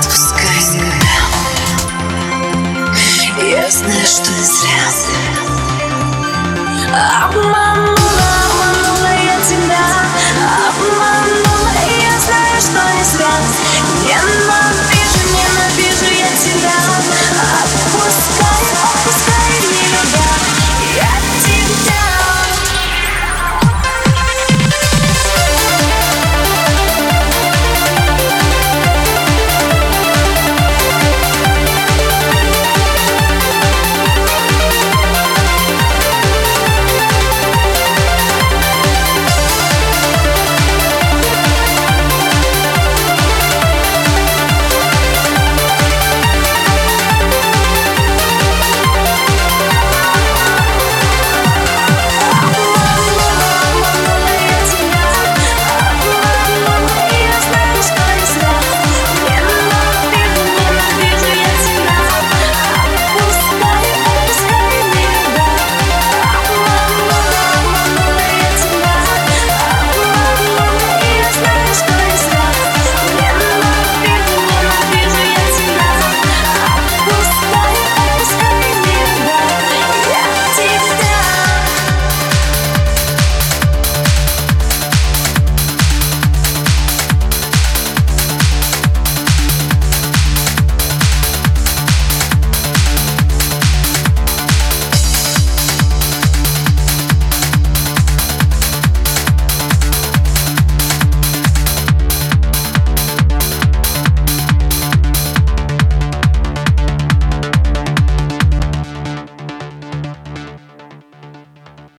Отпускай себя. Я знаю, что не зря. Обман.